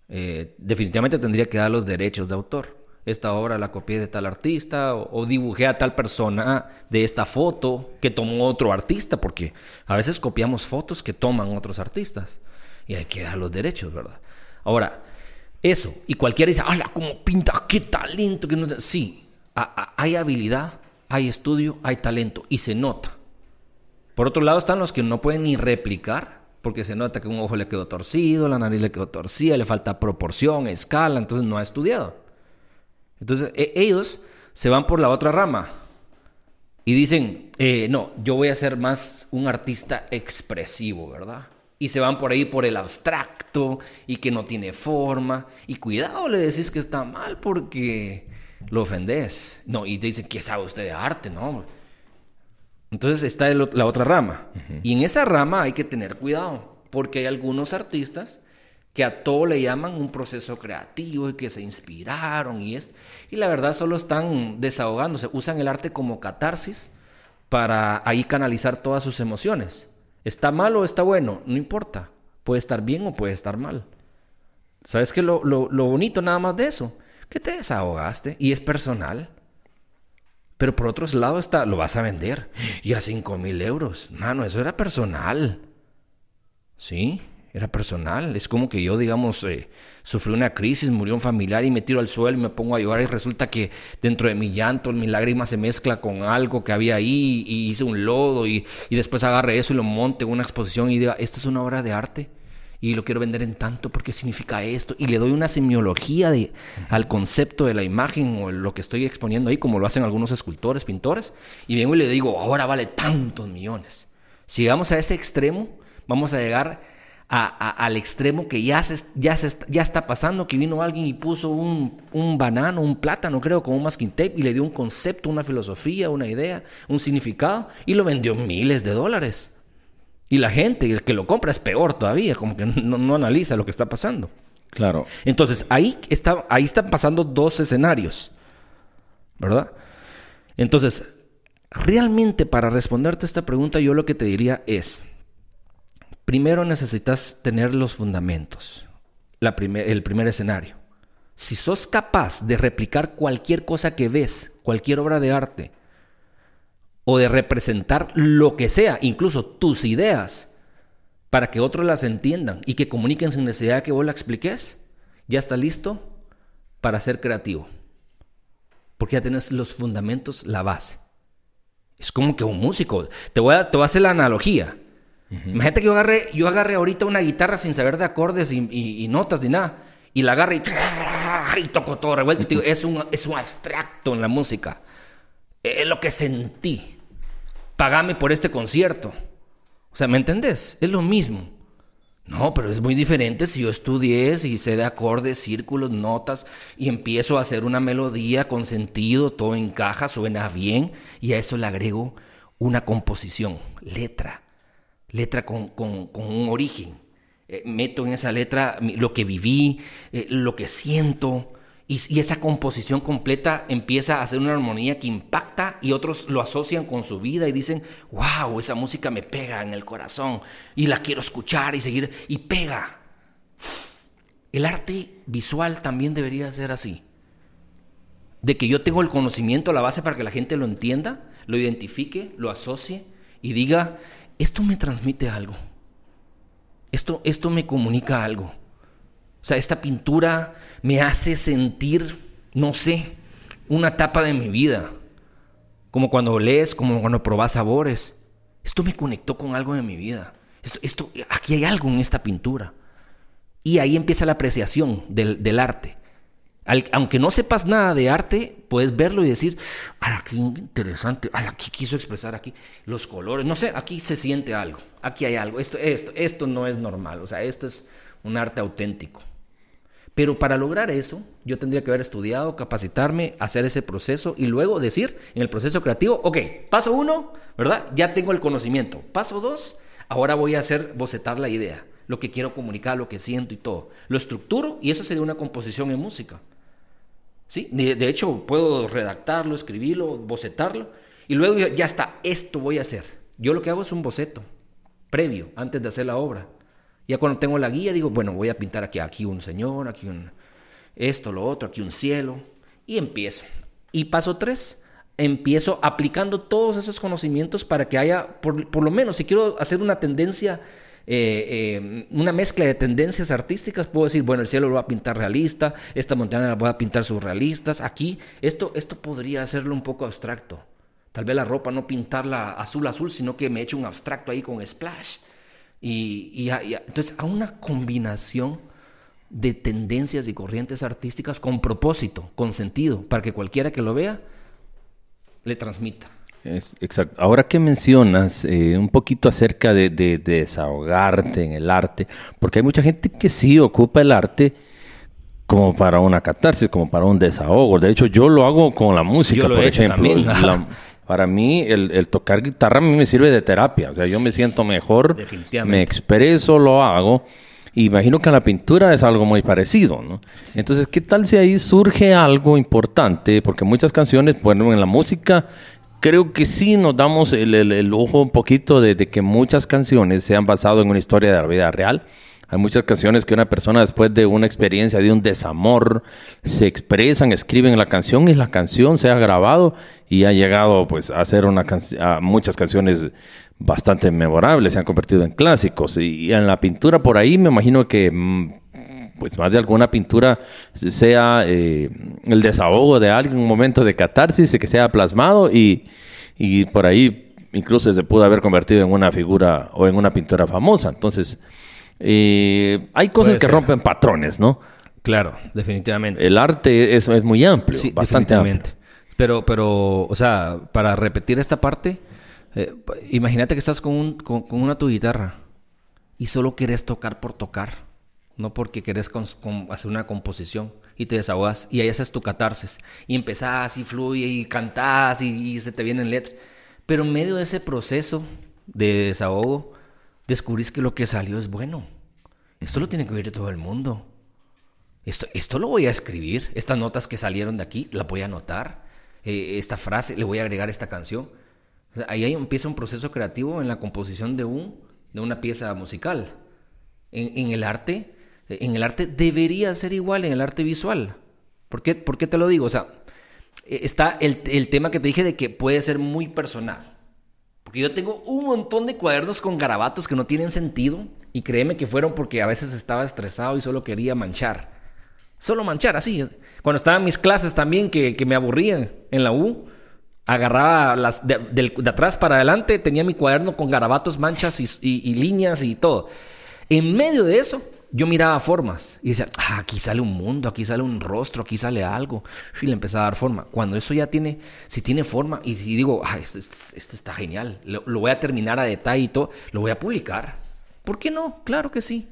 Eh, definitivamente tendría que dar los derechos de autor esta obra la copié de tal artista o, dibujé a tal persona de esta foto que tomó otro artista, porque a veces copiamos fotos que toman otros artistas y hay que dar los derechos, ¿verdad? Ahora, eso, y cualquiera dice, ¡hala, cómo pinta! ¡Qué talento! Que no... Sí, hay habilidad, hay estudio, hay talento y se nota. Por otro lado están los que no pueden ni replicar porque se nota que un ojo le quedó torcido, la nariz le quedó torcida, le falta proporción, escala, entonces no ha estudiado. Entonces e, ellos se van por la otra rama y dicen, eh, no, yo voy a ser más un artista expresivo, ¿verdad? Y se van por ahí por el abstracto y que no tiene forma. Y cuidado, le decís que está mal porque lo ofendés. No, y te dicen, ¿qué sabe usted de arte? No. Entonces está la otra rama. Y en esa rama hay que tener cuidado porque hay algunos artistas que a todo le llaman un proceso creativo y que se inspiraron y es y la verdad solo están desahogándose, usan el arte como catarsis para ahí canalizar todas sus emociones. ¿Está mal o está bueno? No importa. Puede estar bien o puede estar mal. ¿Sabes qué? Lo, lo, lo bonito nada más de eso, que te desahogaste y es personal. Pero por otro lado está, lo vas a vender y a 5 mil euros. Mano, eso era personal. ¿Sí? Era personal. Es como que yo, digamos, eh, sufrí una crisis, murió un familiar y me tiro al suelo y me pongo a llorar y resulta que dentro de mi llanto mi lágrima se mezcla con algo que había ahí y hice un lodo y, después agarre eso y lo monte en una exposición y diga, esto es una obra de arte y lo quiero vender en tanto porque significa esto y le doy una semiología de, al concepto de la imagen o lo que estoy exponiendo ahí como lo hacen algunos escultores, pintores y vengo y le digo, ahora vale tantos millones. Si llegamos a ese extremo, vamos a llegar al extremo que ya, se, ya, se, ya está pasando, que vino alguien y puso un, un, banano, un plátano, creo, con un masking tape y le dio un concepto, una filosofía, una idea, un significado y lo vendió miles de dólares. Y la gente, el que lo compra es peor todavía, como que no, no analiza lo que está pasando. Claro. Entonces, ahí, está, ahí están pasando dos escenarios, ¿verdad? Entonces, realmente para responderte esta pregunta, yo lo que te diría es, Primero necesitas tener los fundamentos, el primer escenario. Si sos capaz de replicar cualquier cosa que ves, cualquier obra de arte, o de representar lo que sea, incluso tus ideas, para que otros las entiendan y que comuniquen sin necesidad de que vos la expliques, ya está listo para ser creativo. Porque ya tienes los fundamentos, la base. Es como que un músico. Te voy a, te voy a hacer la analogía. Imagínate que yo agarre, yo agarre ahorita una guitarra sin saber de acordes y, notas ni nada. Y la agarre y, toco todo revuelto. es, un, es un abstracto en la música. Es lo que sentí. Pagame por este concierto. O sea, ¿me entendés? Es lo mismo. No, pero es muy diferente si yo estudié, y sé de acordes, círculos, notas y empiezo a hacer una melodía con sentido, todo encaja, suena bien y a eso le agrego una composición, letra letra con, un origen. Eh, meto en esa letra lo que viví, eh, lo que siento, y, esa composición completa empieza a hacer una armonía que impacta y otros lo asocian con su vida y dicen, wow, esa música me pega en el corazón y la quiero escuchar y seguir, y pega. El arte visual también debería ser así. De que yo tengo el conocimiento, la base para que la gente lo entienda, lo identifique, lo asocie y diga, esto me transmite algo. Esto, esto me comunica algo. O sea, esta pintura me hace sentir, no sé, una etapa de mi vida. Como cuando lees, como cuando probas sabores. Esto me conectó con algo de mi vida. Esto, esto, aquí hay algo en esta pintura. Y ahí empieza la apreciación del arte aunque no sepas nada de arte, puedes verlo y decir, ¡ah, qué interesante! ¡ah, qué quiso expresar aquí! Los colores, no sé, aquí se siente algo, aquí hay algo, esto, esto, esto no es normal, o sea, esto es un arte auténtico. Pero para lograr eso, yo tendría que haber estudiado, capacitarme, hacer ese proceso y luego decir en el proceso creativo, ok, paso uno, ¿verdad? Ya tengo el conocimiento. Paso dos, ahora voy a hacer bocetar la idea lo que quiero comunicar, lo que siento y todo. Lo estructuro y eso sería una composición en música. ¿Sí? De, hecho, puedo redactarlo, escribirlo, bocetarlo y luego ya está, esto voy a hacer. Yo lo que hago es un boceto previo, antes de hacer la obra. Ya cuando tengo la guía digo, bueno, voy a pintar aquí, aquí un señor, aquí un esto, lo otro, aquí un cielo y empiezo. Y paso tres, empiezo aplicando todos esos conocimientos para que haya, por, por lo menos, si quiero hacer una tendencia eh, eh, una mezcla de tendencias artísticas, puedo decir, bueno, el cielo lo voy a pintar realista, esta montaña la voy a pintar surrealistas, aquí esto, esto podría hacerlo un poco abstracto. Tal vez la ropa no pintarla azul azul, sino que me eche un abstracto ahí con splash. Y, y, entonces a una combinación de tendencias y corrientes artísticas con propósito, con sentido, para que cualquiera que lo vea le transmita exacto. Ahora que mencionas eh, un poquito acerca de, desahogarte en el arte, porque hay mucha gente que sí ocupa el arte como para una catarsis, como para un desahogo. De hecho, yo lo hago con la música, por ejemplo. para mí, el, tocar guitarra a mí me sirve de terapia. O sea, yo me siento mejor, me expreso, lo hago. Imagino que la pintura es algo muy parecido, ¿no? Entonces, ¿qué tal si ahí surge algo importante? Porque muchas canciones, bueno, en la música creo que sí nos damos el, el, ojo un poquito de, que muchas canciones se han basado en una historia de la vida real. Hay muchas canciones que una persona después de una experiencia de un desamor se expresan, escriben la canción y la canción se ha grabado y ha llegado pues a ser una a muchas canciones bastante memorables, se han convertido en clásicos y, en la pintura por ahí me imagino que mm, pues más de alguna pintura sea eh, el desahogo de alguien, un momento de catarsis, que sea plasmado y, por ahí incluso se pudo haber convertido en una figura o en una pintura famosa. Entonces, eh, hay cosas que rompen patrones, ¿no? Claro, definitivamente. El arte es, es muy amplio, sí, bastante amplio. Pero, pero, o sea, para repetir esta parte, eh, imagínate que estás con, un, con, una tu guitarra y solo querés tocar por tocar, no porque querés hacer una composición y te desahogas y ahí haces tu catarsis y empezás y fluye y cantás y, se te vienen letras. Pero en medio de ese proceso de desahogo, descubrís que lo que salió es bueno. Esto lo tiene que oír todo el mundo. Esto, esto lo voy a escribir. Estas notas que salieron de aquí, la voy a anotar. Eh, esta frase, le voy a agregar esta canción. ahí empieza un proceso creativo en la composición de, un, de una pieza musical. En, el arte, en el arte debería ser igual en el arte visual. ¿Por qué, ¿Por qué te lo digo? O sea, eh, está el, el tema que te dije de que puede ser muy personal. Porque yo tengo un montón de cuadernos con garabatos que no tienen sentido. Y créeme que fueron porque a veces estaba estresado y solo quería manchar. Solo manchar, así. Cuando estaba en mis clases también, que, me aburrían en la U, agarraba las de, atrás para adelante, tenía mi cuaderno con garabatos, manchas y, líneas y todo. En medio de eso, yo miraba formas y decía, ah, aquí sale un mundo, aquí sale un rostro, aquí sale algo. Y le empezaba a dar forma. Cuando eso ya tiene, si tiene forma, y si digo, ah, esto, está genial, lo, voy a terminar a detalle y todo, lo voy a publicar. ¿Por qué no? Claro que sí.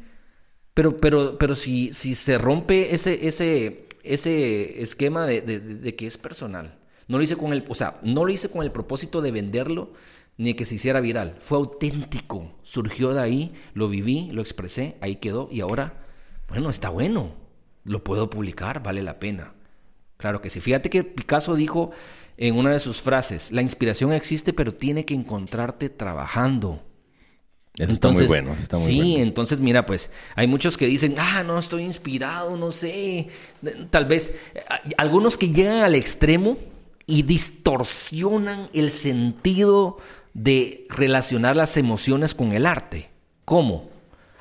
Pero, pero, pero si, si se rompe ese, ese, ese esquema de, que es personal. No lo hice con el, o sea, no lo hice con el propósito de venderlo ni que se hiciera viral. Fue auténtico. Surgió de ahí, lo viví, lo expresé, ahí quedó y ahora, bueno, está bueno. Lo puedo publicar, vale la pena. Claro que sí. Fíjate que Picasso dijo en una de sus frases, la inspiración existe pero tiene que encontrarte trabajando. Eso está muy bueno. sí, entonces mira, pues hay muchos que dicen, ah, no, estoy inspirado, no sé. Tal vez eh, algunos que llegan al extremo y distorsionan el sentido de relacionar las emociones con el arte. ¿Cómo?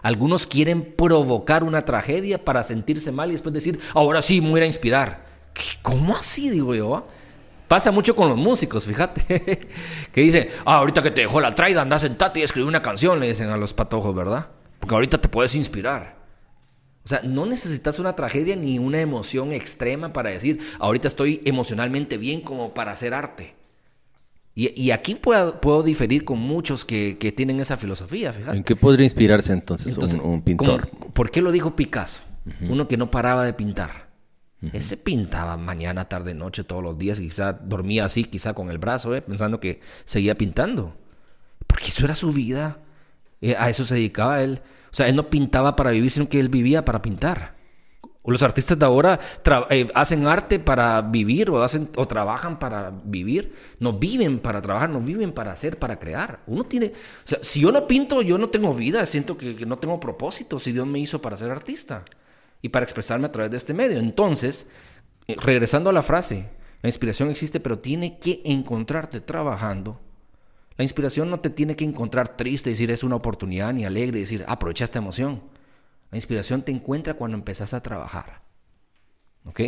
Algunos quieren provocar una tragedia para sentirse mal y después decir, ahora sí, me voy a inspirar. ¿Cómo así, digo yo? Ah? Pasa mucho con los músicos, fíjate. que dicen, ah, ahorita que te dejó la traida, anda sentate y escribe una canción, le dicen a los patojos, ¿verdad? Porque ahorita te puedes inspirar. O sea, no necesitas una tragedia ni una emoción extrema para decir, ahorita estoy emocionalmente bien como para hacer arte. Y, aquí puedo, puedo, diferir con muchos que, tienen esa filosofía, fíjate. ¿En qué podría inspirarse entonces, un, pintor? ¿Por qué lo dijo Picasso? Uno que no paraba de pintar. Ese pintaba mañana, tarde, noche, todos los días. Quizá dormía así, quizá con el brazo, ¿eh? pensando que seguía pintando. Porque eso era su vida. Eh, a eso se dedicaba él. O sea, él no pintaba para vivir, sino que él vivía para pintar. Los artistas de ahora eh, hacen arte para vivir o, hacen, o trabajan para vivir. No viven para trabajar, no viven para hacer, para crear. Uno tiene... O sea, si yo no pinto, yo no tengo vida. Siento que no tengo propósito si Dios me hizo para ser artista y para expresarme a través de este medio. Entonces, eh, regresando a la frase, la inspiración existe, pero tiene que encontrarte trabajando. La inspiración no te tiene que encontrar triste, decir es una oportunidad, ni alegre, decir aprovecha esta emoción. La inspiración te encuentra cuando empezás a trabajar. ¿Ok?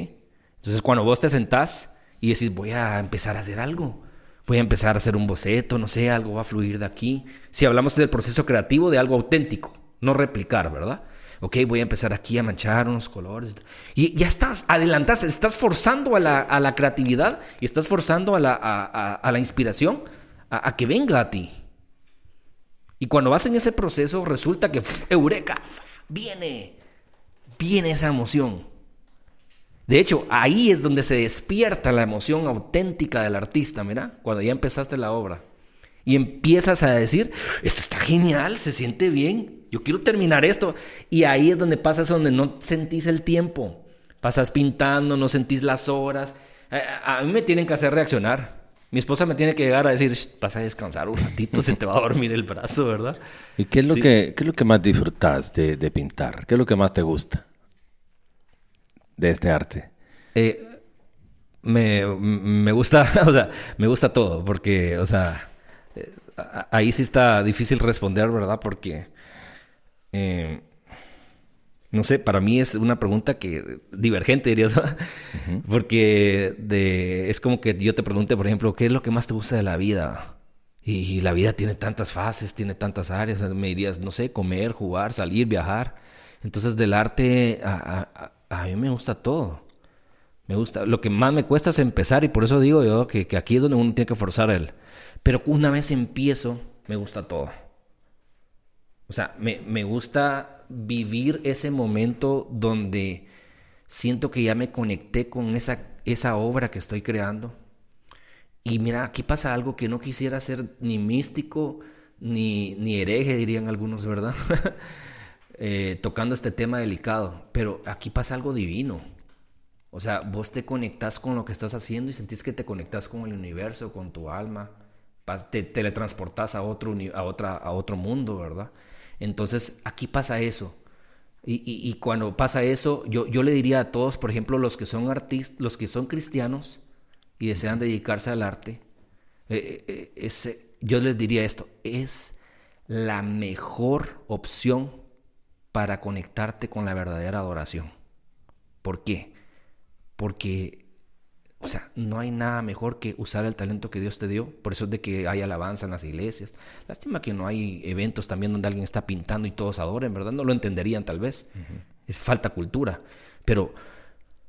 Entonces, cuando vos te sentás y decís, voy a empezar a hacer algo, voy a empezar a hacer un boceto, no sé, algo va a fluir de aquí. Si hablamos del proceso creativo de algo auténtico, no replicar, ¿verdad? ok, voy a empezar aquí a manchar unos colores. Y ya estás, adelantas, estás forzando a la, creatividad y estás forzando a la, inspiración a, que venga a ti. Y cuando vas en ese proceso, resulta que, eureka, viene, viene esa emoción. De hecho, ahí es donde se despierta la emoción auténtica del artista, mira, cuando ya empezaste la obra. Y empiezas a decir, esto está genial, se siente bien, yo quiero terminar esto. Y ahí es donde pasa eso, donde no sentís el tiempo. Pasas pintando, no sentís las horas. A, mí me tienen que hacer reaccionar. Mi esposa me tiene que llegar a decir, vas a descansar un ratito, se te va a dormir el brazo, ¿verdad? ¿Y qué es lo, que, es lo que más disfrutas de, pintar? ¿Qué es lo que más te gusta de este arte? Eh, me, me, gusta, o sea, me gusta todo, porque, o sea, eh, ahí sí está difícil responder, ¿verdad? Porque eh, no sé, para mí es una pregunta que divergente, diría Porque de, es como que yo te pregunte, por ejemplo, ¿qué es lo que más te gusta de la vida? Y, la vida tiene tantas fases, tiene tantas áreas. Me dirías, no sé, comer, jugar, salir, viajar. Entonces, del arte, a, mí me gusta todo. Me gusta. Lo que más me cuesta es empezar, y por eso digo yo que, que aquí es donde uno tiene que forzar él. Pero una vez empiezo, me gusta todo. O sea, me, me gusta vivir ese momento donde siento que ya me conecté con esa, esa obra que estoy creando. Y mira, aquí pasa algo que no quisiera ser ni místico ni, ni hereje, dirían algunos, ¿verdad? Eh, tocando este tema delicado. Pero aquí pasa algo divino. O sea, vos te conectás con lo que estás haciendo y sentís que te conectás con el universo, con tu alma. Te teletransportás a otro, a, otra, a otro mundo, ¿verdad? Entonces, aquí pasa eso. Y, cuando pasa eso, yo, yo le diría a todos, por ejemplo, los que son artistas, los que son cristianos y desean dedicarse al arte, eh, eh, eh, yo les diría esto, es la mejor opción para conectarte con la verdadera adoración. ¿Por qué? Porque o sea, no hay nada mejor que usar el talento que Dios te dio. Por eso es de que hay alabanza en las iglesias. Lástima que no hay eventos también donde alguien está pintando y todos adoren, ¿verdad? No lo entenderían tal vez. Es falta cultura. Pero,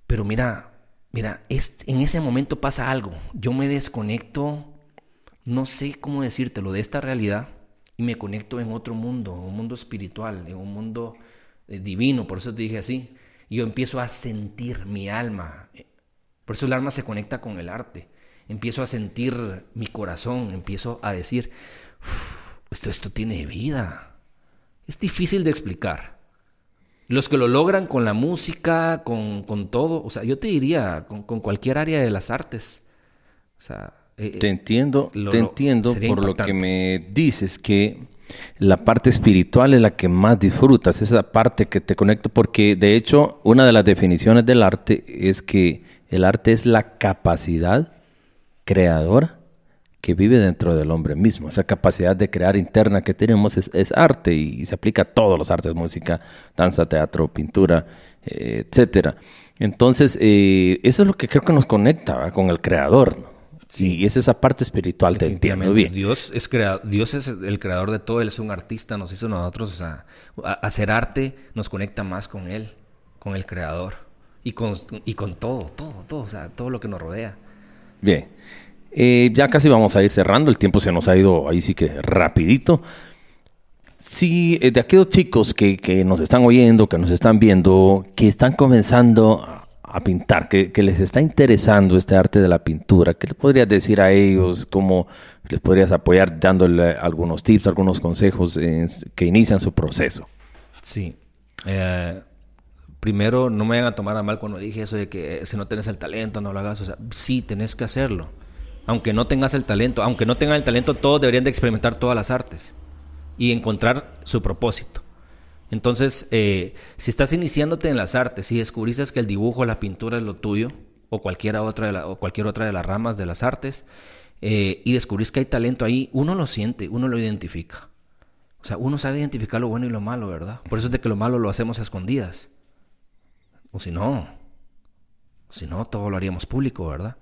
pero mira, mira, en ese momento pasa algo. Yo me desconecto, no sé cómo decírtelo, de esta realidad y me conecto en otro mundo, un mundo espiritual, en un mundo eh, divino. Por eso te dije así. Yo empiezo a sentir mi alma por eso el alma se conecta con el arte. Empiezo a sentir mi corazón, empiezo a decir, esto, esto tiene vida. Es difícil de explicar. Los que lo logran con la música, con, todo, o sea, yo te diría, con, cualquier área de las artes. O sea, eh, te entiendo, te entiendo por lo que me dices que la parte espiritual es la que más disfrutas, esa parte que te conecta, porque de hecho una de las definiciones del arte es que el arte es la capacidad creadora que vive dentro del hombre mismo. Esa capacidad de crear interna que tenemos es, arte y, se aplica a todos los artes, música, danza, teatro, pintura, eh, etc. Entonces, eh, eso es lo que creo que nos conecta con el creador. Sí. Y es esa parte espiritual, te entiendo bien. Dios es, Dios es el creador de todo, Él es un artista, nos hizo nosotros, o hacer arte nos conecta más con Él, con el creador. Y con, y con todo, todo, todo, o sea, todo lo que nos rodea. Bien. Eh, ya casi vamos a ir cerrando, el tiempo se nos ha ido ahí sí que rapidito. Si eh, de aquellos chicos que, que, nos están oyendo, que nos están viendo, que están comenzando a, pintar, que, que, les está interesando este arte de la pintura, ¿qué les podrías decir a ellos? ¿Cómo les podrías apoyar dándole algunos tips, algunos consejos que inician su proceso? Sí. Eh, primero no me vayan a tomar a mal cuando dije eso de que eh, si no tienes el talento no lo hagas. O sea, sí, tenés que hacerlo. Aunque no tengas el talento, aunque no tengan el talento, todos deberían de experimentar todas las artes y encontrar su propósito. Entonces, eh, si estás iniciándote en las artes y descubriste que el dibujo, la pintura es lo tuyo, o, cualquiera otra de o cualquier otra de las ramas de las artes, eh, y descubrís que hay talento ahí, uno lo siente, uno lo identifica. O sea, uno sabe identificar lo bueno y lo malo, ¿verdad? Por eso es de que lo malo lo hacemos a escondidas. O si no, si no, todo lo haríamos público, ¿verdad?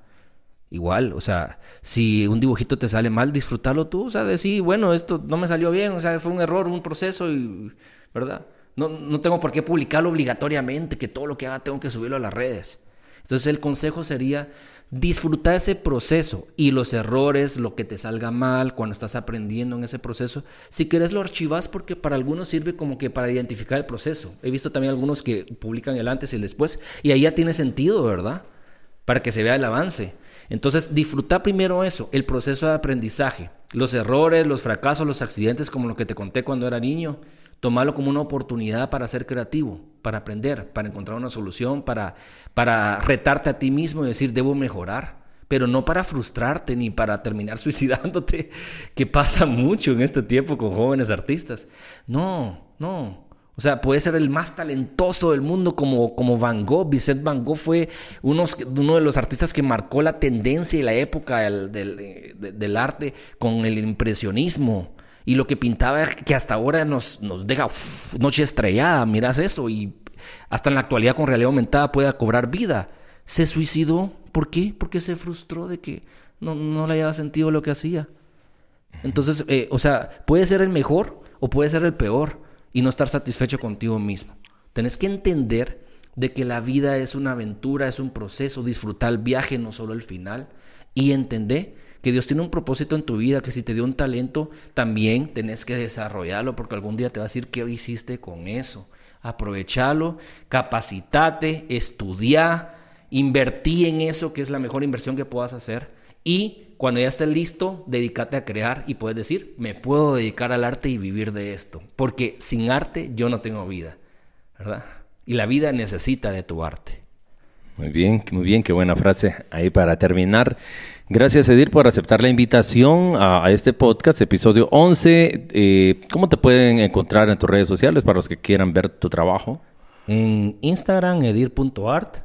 Igual, o sea, si un dibujito te sale mal, disfrutarlo tú, o sea, decir, bueno, esto no me salió bien, o sea, fue un error, un proceso, y, ¿verdad? No, no tengo por qué publicarlo obligatoriamente, que todo lo que haga tengo que subirlo a las redes. Entonces el consejo sería disfrutar ese proceso y los errores, lo que te salga mal cuando estás aprendiendo en ese proceso. Si quieres lo archivas porque para algunos sirve como que para identificar el proceso. He visto también algunos que publican el antes y el después y ahí ya tiene sentido, ¿verdad? Para que se vea el avance. Entonces disfruta primero eso, el proceso de aprendizaje, los errores, los fracasos, los accidentes como lo que te conté cuando era niño tomarlo como una oportunidad para ser creativo, para aprender, para encontrar una solución, para, para retarte a ti mismo y decir, debo mejorar, pero no para frustrarte ni para terminar suicidándote, que pasa mucho en este tiempo con jóvenes artistas. No, no. O sea, puede ser el más talentoso del mundo como, como Van Gogh. Vicente Van Gogh fue uno de los artistas que marcó la tendencia y la época del, del arte con el impresionismo y lo que pintaba que hasta ahora nos, nos deja noche estrellada, miras eso, y hasta en la actualidad con realidad aumentada pueda cobrar vida. Se suicidó, ¿por qué? Porque se frustró de que no, no le haya sentido lo que hacía. Entonces, eh, o sea, puede ser el mejor o puede ser el peor y no estar satisfecho contigo mismo. Tenés que entender de que la vida es una aventura, es un proceso, disfrutar el viaje, no solo el final, y entender que Dios tiene un propósito en tu vida, que si te dio un talento, también tenés que desarrollarlo, porque algún día te va a decir qué hiciste con eso. Aprovechalo, capacitate, estudia, invertí en eso, que es la mejor inversión que puedas hacer. Y cuando ya estés listo, dedícate a crear y puedes decir, me puedo dedicar al arte y vivir de esto. Porque sin arte yo no tengo vida, ¿verdad? Y la vida necesita de tu arte. Muy bien, muy bien, qué buena frase ahí para terminar. Gracias, Edir, por aceptar la invitación a, este podcast, episodio 11. Eh, ¿Cómo te pueden encontrar en tus redes sociales para los que quieran ver tu trabajo? En Instagram, edir.art.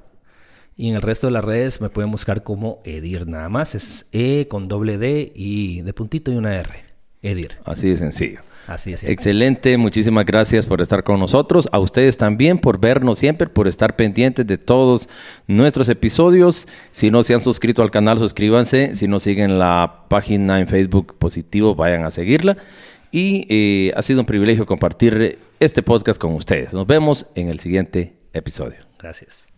Y en el resto de las redes me pueden buscar como Edir nada más. Es E con doble D y de puntito y una R. Edir. Así de sencillo. Así es. Excelente, muchísimas gracias por estar con nosotros. A ustedes también por vernos siempre, por estar pendientes de todos nuestros episodios. Si no se han suscrito al canal, suscríbanse. Si no siguen la página en Facebook Positivo, vayan a seguirla. Y eh, ha sido un privilegio compartir este podcast con ustedes. Nos vemos en el siguiente episodio. Gracias.